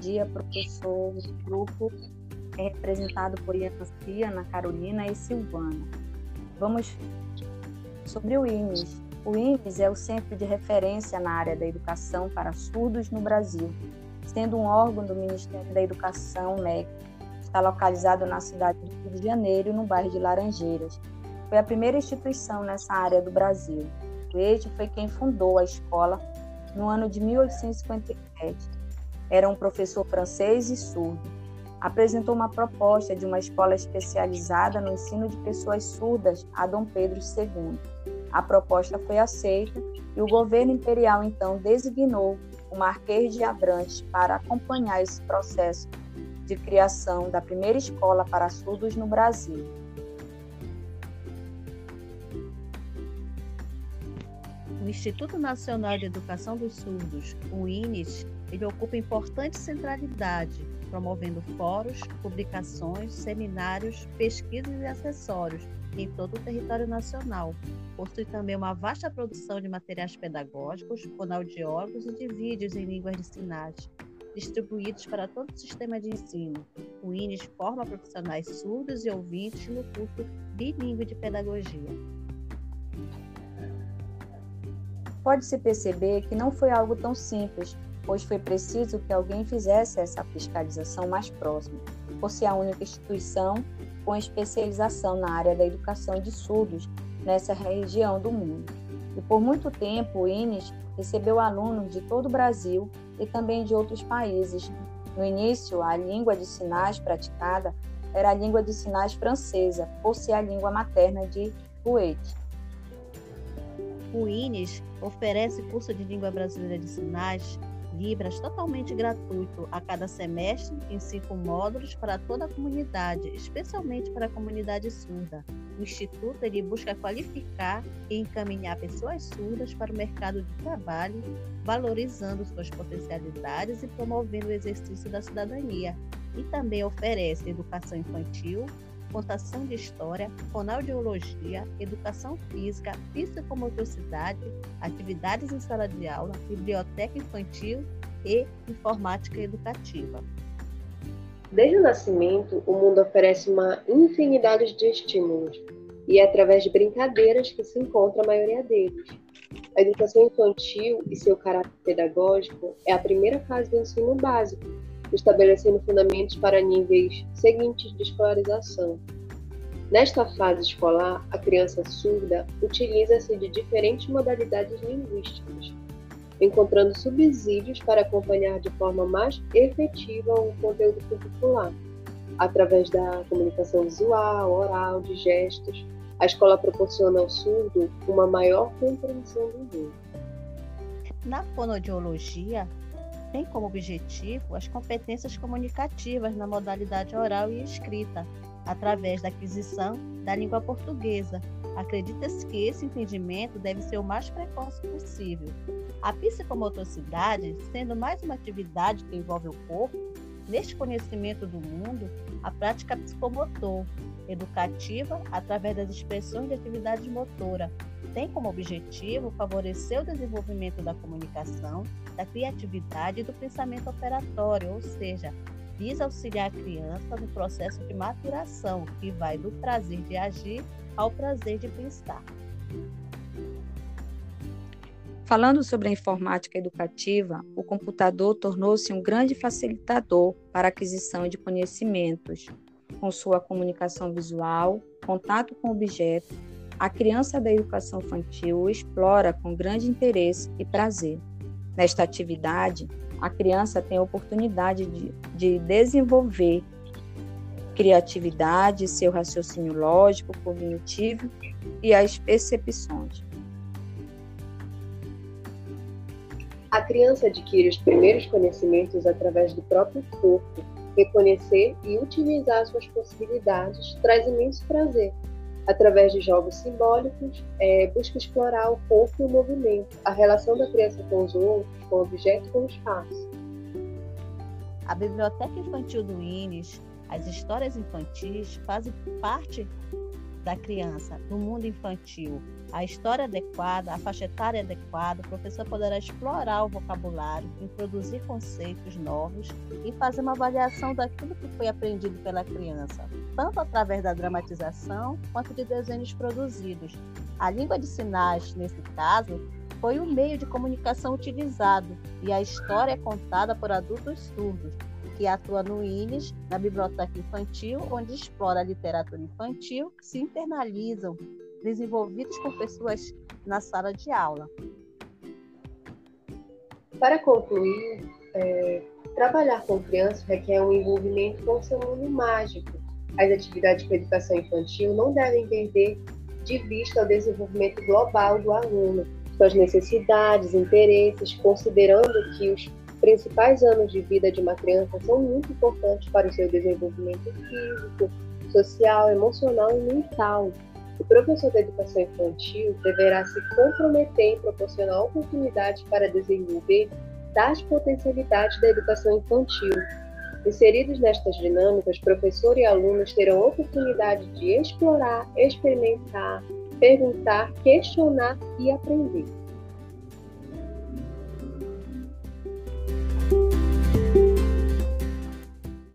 dia, professor. O grupo é representado por Ian Ana Carolina e Silvana. Vamos sobre o INES. O INES é o centro de referência na área da educação para surdos no Brasil, sendo um órgão do Ministério da Educação, MEC. Está localizado na cidade do Rio de Janeiro, no bairro de Laranjeiras. Foi a primeira instituição nessa área do Brasil. Este foi quem fundou a escola no ano de 1857. Era um professor francês e surdo. Apresentou uma proposta de uma escola especializada no ensino de pessoas surdas a Dom Pedro II. A proposta foi aceita e o governo imperial então designou o Marquês de Abrantes para acompanhar esse processo de criação da primeira escola para surdos no Brasil. O Instituto Nacional de Educação dos Surdos, o INES, ele ocupa importante centralidade, promovendo fóruns, publicações, seminários, pesquisas e acessórios em todo o território nacional. Possui também uma vasta produção de materiais pedagógicos, fonoaudiólogos e de vídeos em línguas de sinais, distribuídos para todo o sistema de ensino. O INES forma profissionais surdos e ouvintes no curso bilíngue de pedagogia pode-se perceber que não foi algo tão simples, pois foi preciso que alguém fizesse essa fiscalização mais próxima, por ser a única instituição com especialização na área da educação de surdos nessa região do mundo. E por muito tempo o INES recebeu alunos de todo o Brasil e também de outros países. No início, a língua de sinais praticada era a língua de sinais francesa, por ser a língua materna de Kuwait. O INES oferece curso de língua brasileira de sinais, Libras, totalmente gratuito a cada semestre, em cinco módulos para toda a comunidade, especialmente para a comunidade surda. O Instituto ele busca qualificar e encaminhar pessoas surdas para o mercado de trabalho, valorizando suas potencialidades e promovendo o exercício da cidadania. E também oferece educação infantil, contação de história, fonoaudiologia, educação física, psicomotricidade, atividades em sala de aula, biblioteca infantil e informática educativa. Desde o nascimento, o mundo oferece uma infinidade de estímulos, e é através de brincadeiras que se encontra a maioria deles. A educação infantil e seu caráter pedagógico é a primeira fase do ensino básico, estabelecendo fundamentos para níveis seguintes de escolarização. Nesta fase escolar, a criança surda utiliza-se de diferentes modalidades linguísticas, encontrando subsídios para acompanhar de forma mais efetiva o conteúdo curricular, através da comunicação visual, oral, de gestos. A escola proporciona ao surdo uma maior compreensão do mundo. Na fonoaudiologia, tem como objetivo as competências comunicativas na modalidade oral e escrita, através da aquisição da língua portuguesa. Acredita-se que esse entendimento deve ser o mais precoce possível. A psicomotricidade, sendo mais uma atividade que envolve o corpo, neste conhecimento do mundo, a prática psicomotor, educativa através das expressões de atividade motora, tem como objetivo favorecer o desenvolvimento da comunicação, da criatividade e do pensamento operatório, ou seja, visa auxiliar a criança no processo de maturação, que vai do prazer de agir ao prazer de pensar. Falando sobre a informática educativa, o computador tornou-se um grande facilitador para a aquisição de conhecimentos, com sua comunicação visual, contato com objetos a criança da educação infantil explora com grande interesse e prazer. Nesta atividade, a criança tem a oportunidade de, de desenvolver criatividade, seu raciocínio lógico, cognitivo e as percepções. A criança adquire os primeiros conhecimentos através do próprio corpo. Reconhecer e utilizar suas possibilidades traz imenso prazer através de jogos simbólicos, é, busca explorar o corpo e o movimento, a relação da criança com os outros, com o objeto e com o espaço. A Biblioteca Infantil do INES, as histórias infantis fazem parte da criança no mundo infantil a história adequada, a faixa etária adequada, o professor poderá explorar o vocabulário, introduzir conceitos novos e fazer uma avaliação daquilo que foi aprendido pela criança, tanto através da dramatização quanto de desenhos produzidos. A língua de sinais, nesse caso, foi o meio de comunicação utilizado e a história é contada por adultos surdos, que atua no INES, na Biblioteca Infantil, onde explora a literatura infantil, que se internalizam desenvolvidos por pessoas na sala de aula. Para concluir, é, trabalhar com crianças requer um envolvimento com o seu mundo mágico. As atividades com educação infantil não devem perder de vista o desenvolvimento global do aluno, suas necessidades, interesses, considerando que os principais anos de vida de uma criança são muito importantes para o seu desenvolvimento físico, social, emocional e mental. O professor da educação infantil deverá se comprometer em proporcionar oportunidades para desenvolver tais potencialidades da educação infantil. Inseridos nestas dinâmicas, professor e alunos terão oportunidade de explorar, experimentar, perguntar, questionar e aprender.